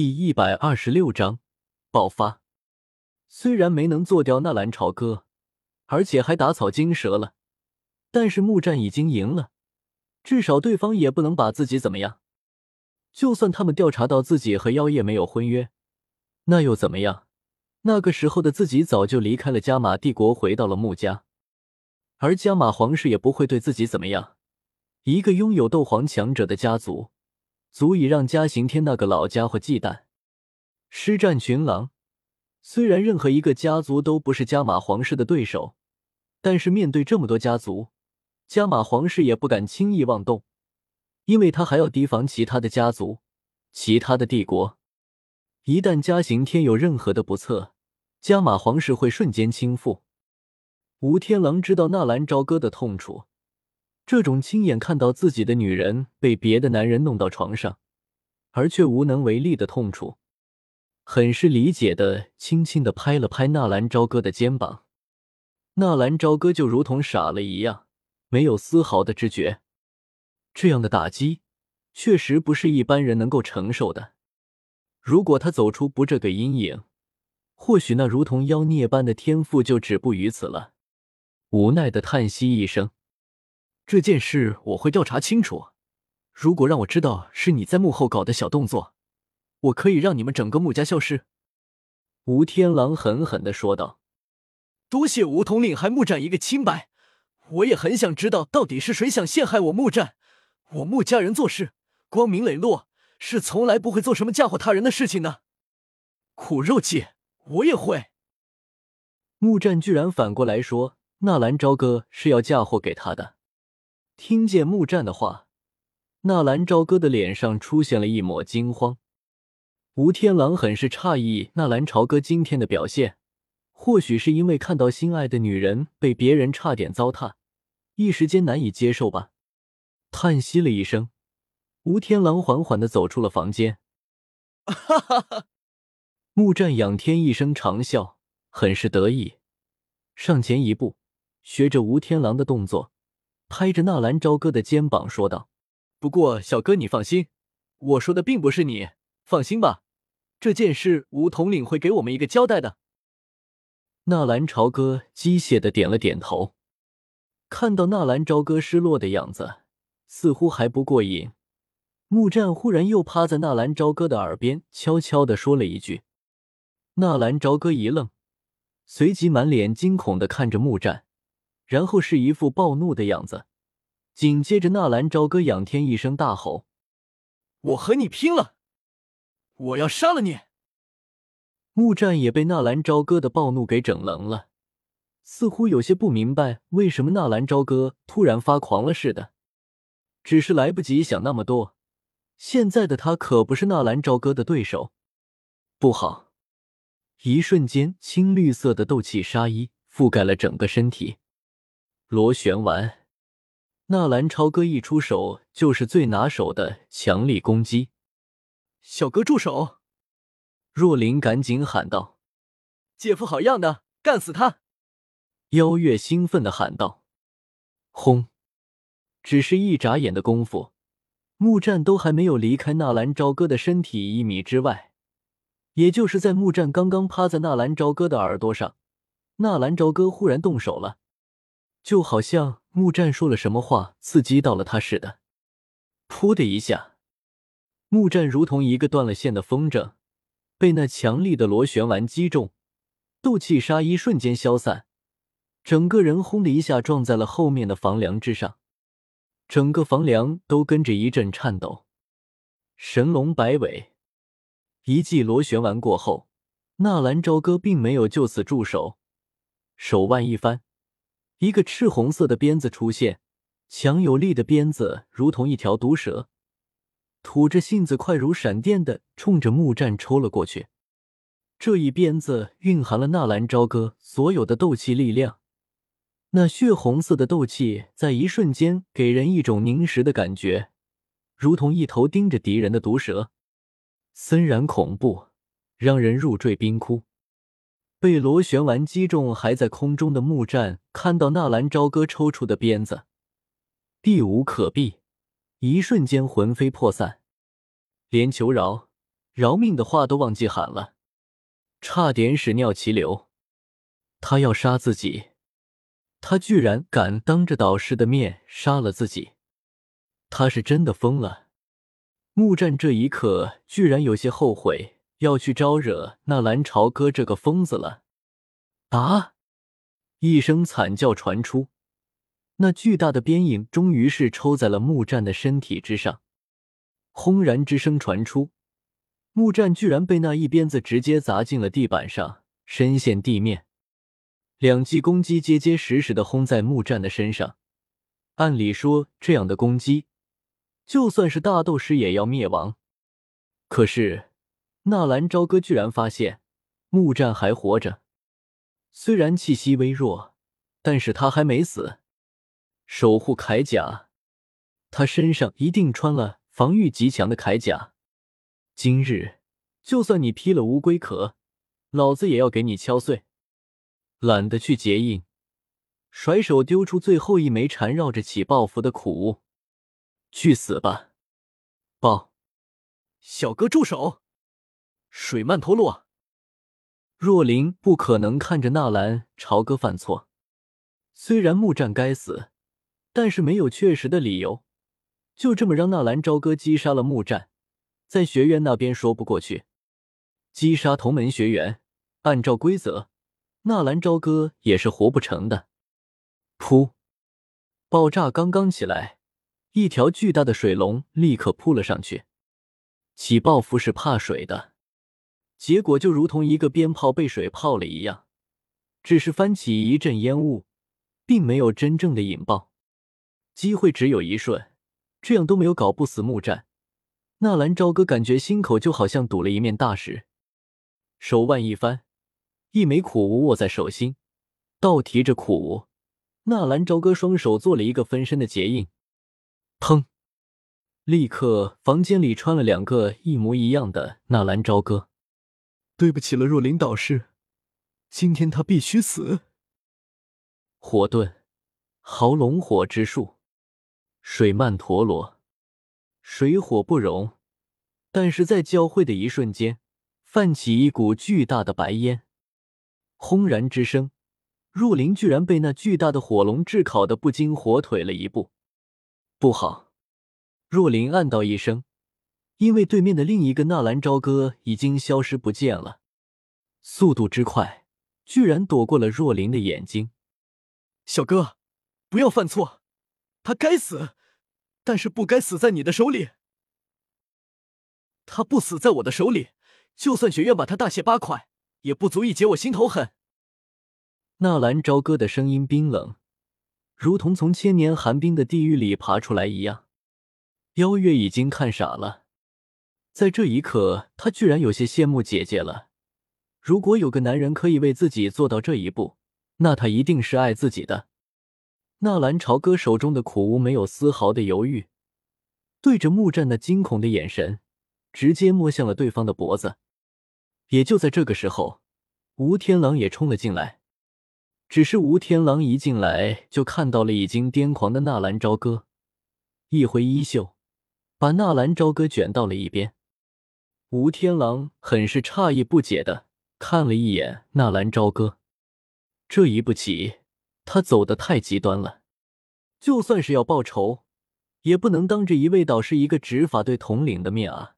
第一百二十六章爆发。虽然没能做掉纳兰朝歌，而且还打草惊蛇了，但是木战已经赢了，至少对方也不能把自己怎么样。就算他们调查到自己和妖夜没有婚约，那又怎么样？那个时候的自己早就离开了加玛帝国，回到了穆家，而加玛皇室也不会对自己怎么样。一个拥有斗皇强者的家族，足以让嘉刑天那个老家伙忌惮。施战群狼，虽然任何一个家族都不是加玛皇室的对手，但是面对这么多家族，加玛皇室也不敢轻易妄动，因为他还要提防其他的家族、其他的帝国。一旦嘉刑天有任何的不测，加玛皇室会瞬间倾覆。吴天狼知道纳兰朝歌的痛楚，这种亲眼看到自己的女人被别的男人弄到床上，而却无能为力的痛楚，很是理解的，轻轻的拍了拍纳兰朝歌的肩膀。纳兰朝歌就如同傻了一样，没有丝毫的知觉。这样的打击，确实不是一般人能够承受的。如果他走出不这个阴影，或许那如同妖孽般的天赋就止步于此了。无奈的叹息一声：“这件事我会调查清楚。如果让我知道是你在幕后搞的小动作，我可以让你们整个穆家消失。”吴天狼狠狠的说道。“多谢吴统领还穆战一个清白，我也很想知道到底是谁想陷害我穆战。我穆家人做事光明磊落。”是从来不会做什么嫁祸他人的事情的，苦肉计我也会。穆战居然反过来说纳兰朝歌是要嫁祸给他的。听见木战的话，纳兰朝歌的脸上出现了一抹惊慌。吴天狼很是诧异纳兰朝歌今天的表现，或许是因为看到心爱的女人被别人差点糟蹋，一时间难以接受吧。叹息了一声。吴天狼缓缓的走出了房间，哈哈哈！木战仰天一声长啸，很是得意，上前一步，学着吴天狼的动作，拍着纳兰朝歌的肩膀说道：“不过小哥你放心，我说的并不是你，放心吧，这件事吴统领会给我们一个交代的。”纳兰朝歌机械的点了点头，看到纳兰朝歌失落的样子，似乎还不过瘾。木战忽然又趴在纳兰朝歌的耳边，悄悄的说了一句。纳兰朝歌一愣，随即满脸惊恐的看着木战，然后是一副暴怒的样子。紧接着，纳兰朝歌仰天一声大吼：“我和你拼了！我要杀了你！”木战也被纳兰朝歌的暴怒给整愣了，似乎有些不明白为什么纳兰朝歌突然发狂了似的，只是来不及想那么多。现在的他可不是纳兰朝歌的对手，不好！一瞬间，青绿色的斗气纱衣覆盖了整个身体。螺旋丸，纳兰朝歌一出手就是最拿手的强力攻击。小哥住手！若琳赶紧喊道：“姐夫好样的，干死他！”妖月兴奋的喊道：“轰！”只是一眨眼的功夫。木战都还没有离开纳兰朝歌的身体一米之外，也就是在木战刚刚趴在纳兰朝歌的耳朵上，纳兰朝歌忽然动手了，就好像木战说了什么话刺激到了他似的。噗的一下，木战如同一个断了线的风筝，被那强力的螺旋丸击中，斗气杀衣瞬间消散，整个人轰的一下撞在了后面的房梁之上。整个房梁都跟着一阵颤抖。神龙摆尾，一记螺旋丸过后，纳兰朝歌并没有就此住手，手腕一翻，一个赤红色的鞭子出现，强有力的鞭子如同一条毒蛇，吐着信子，快如闪电的冲着木战抽了过去。这一鞭子蕴含了纳兰朝歌所有的斗气力量。那血红色的斗气在一瞬间给人一种凝实的感觉，如同一头盯着敌人的毒蛇，森然恐怖，让人入坠冰窟。被螺旋丸击中还在空中的木战，看到纳兰朝歌抽出的鞭子，避无可避，一瞬间魂飞魄散，连求饶、饶命的话都忘记喊了，差点屎尿齐流。他要杀自己，他居然敢当着导师的面杀了自己，他是真的疯了。木战这一刻居然有些后悔要去招惹那蓝朝歌这个疯子了。啊！一声惨叫传出，那巨大的鞭影终于是抽在了木战的身体之上。轰然之声传出，木战居然被那一鞭子直接砸进了地板上，深陷地面。两记攻击结结实实的轰在木战的身上。按理说，这样的攻击，就算是大斗师也要灭亡。可是，纳兰朝歌居然发现木战还活着。虽然气息微弱，但是他还没死。守护铠甲，他身上一定穿了防御极强的铠甲。今日，就算你披了乌龟壳，老子也要给你敲碎。懒得去结印，甩手丢出最后一枚缠绕着起爆符的苦物。去死吧！爆！小哥住手！水漫陀罗。若琳不可能看着纳兰朝歌犯错。虽然木战该死，但是没有确实的理由，就这么让纳兰朝歌击杀了木战，在学院那边说不过去。击杀同门学员，按照规则，纳兰朝歌也是活不成的。噗！爆炸刚刚起来，一条巨大的水龙立刻扑了上去。起爆符是怕水的。结果就如同一个鞭炮被水泡了一样，只是翻起一阵烟雾，并没有真正的引爆。机会只有一瞬，这样都没有搞不死木战。纳兰朝歌感觉心口就好像堵了一面大石，手腕一翻，一枚苦无握在手心，倒提着苦无。纳兰朝歌双手做了一个分身的结印，砰！立刻房间里穿了两个一模一样的纳兰朝歌。对不起了，若琳导师，今天他必须死。火遁，豪龙火之术，水曼陀罗，水火不容，但是在交汇的一瞬间，泛起一股巨大的白烟。轰然之声，若琳居然被那巨大的火龙炙烤的不禁火腿了一步。不好！若琳暗道一声。因为对面的另一个纳兰朝歌已经消失不见了，速度之快，居然躲过了若琳的眼睛。小哥，不要犯错，他该死，但是不该死在你的手里。他不死在我的手里，就算学院把他大卸八块，也不足以解我心头恨。纳兰朝歌的声音冰冷，如同从千年寒冰的地狱里爬出来一样。邀月已经看傻了。在这一刻，他居然有些羡慕姐姐了。如果有个男人可以为自己做到这一步，那他一定是爱自己的。纳兰朝歌手中的苦无没有丝毫的犹豫，对着木战那惊恐的眼神，直接摸向了对方的脖子。也就在这个时候，吴天狼也冲了进来。只是吴天狼一进来就看到了已经癫狂的纳兰朝歌，一挥衣袖，把纳兰朝歌卷到了一边。吴天狼很是诧异不解的看了一眼纳兰朝歌，这一步棋他走的太极端了，就算是要报仇，也不能当着一位导师、一个执法队统领的面啊！